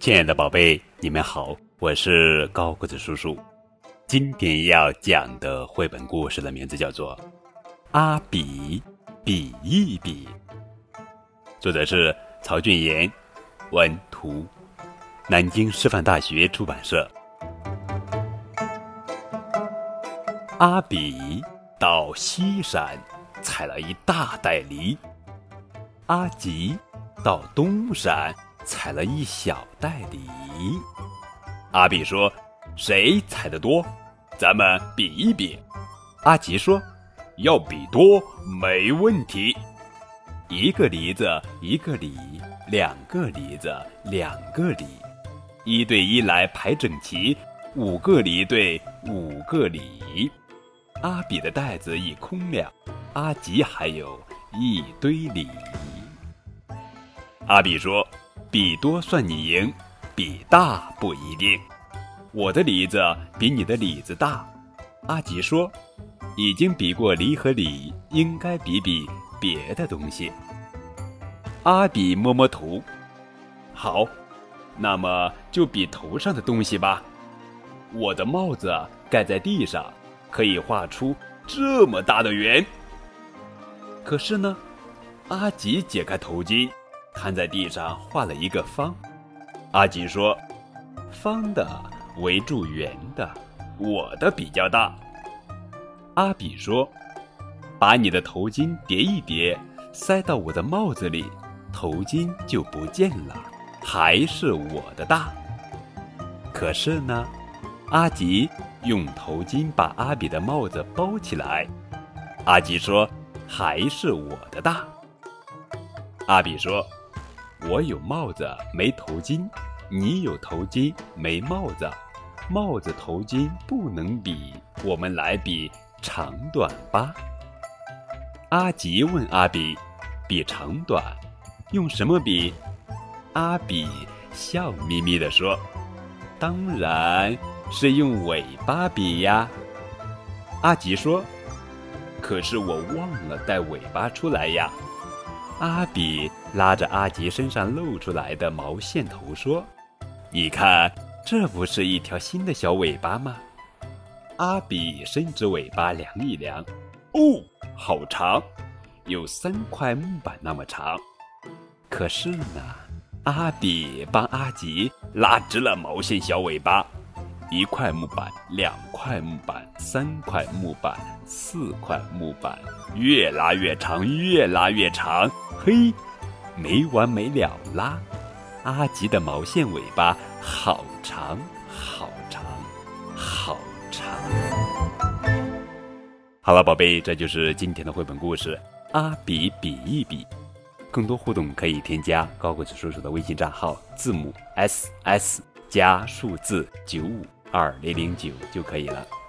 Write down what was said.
亲爱的宝贝，你们好，我是高个子叔叔。今天要讲的绘本故事的名字叫做《阿比比一比》，作者是曹俊言，文图，南京师范大学出版社。阿比到西山采了一大袋梨，阿吉到东山。采了一小袋梨，阿比说：“谁采的多？咱们比一比。”阿吉说：“要比多没问题。一个梨子一个梨，两个梨子两个梨，一对一来排整齐，五个梨对五个梨。”阿比的袋子已空了，阿吉还有一堆梨。阿比说。比多算你赢，比大不一定。我的梨子比你的李子大。阿吉说：“已经比过梨和李，应该比比别的东西。”阿比摸摸头，好，那么就比头上的东西吧。我的帽子盖在地上，可以画出这么大的圆。可是呢，阿吉解开头巾。摊在地上画了一个方，阿吉说：“方的围住圆的，我的比较大。”阿比说：“把你的头巾叠一叠，塞到我的帽子里，头巾就不见了，还是我的大。”可是呢，阿吉用头巾把阿比的帽子包起来，阿吉说：“还是我的大。”阿比说。我有帽子没头巾，你有头巾没帽子，帽子头巾不能比，我们来比长短吧。阿吉问阿比：“比长短，用什么比？”阿比笑眯眯地说：“当然是用尾巴比呀。”阿吉说：“可是我忘了带尾巴出来呀。”阿比拉着阿吉身上露出来的毛线头说：“你看，这不是一条新的小尾巴吗？”阿比伸直尾巴量一量，哦，好长，有三块木板那么长。可是呢，阿比帮阿吉拉直了毛线小尾巴。一块木板，两块木板，三块木板，四块木板，越拉越长，越拉越长，嘿，没完没了啦！阿吉的毛线尾巴好长，好长，好长。好了，宝贝，这就是今天的绘本故事《阿比比一比》。更多互动可以添加高个子叔叔的微信账号，字母 S S 加数字九五。二零零九就可以了。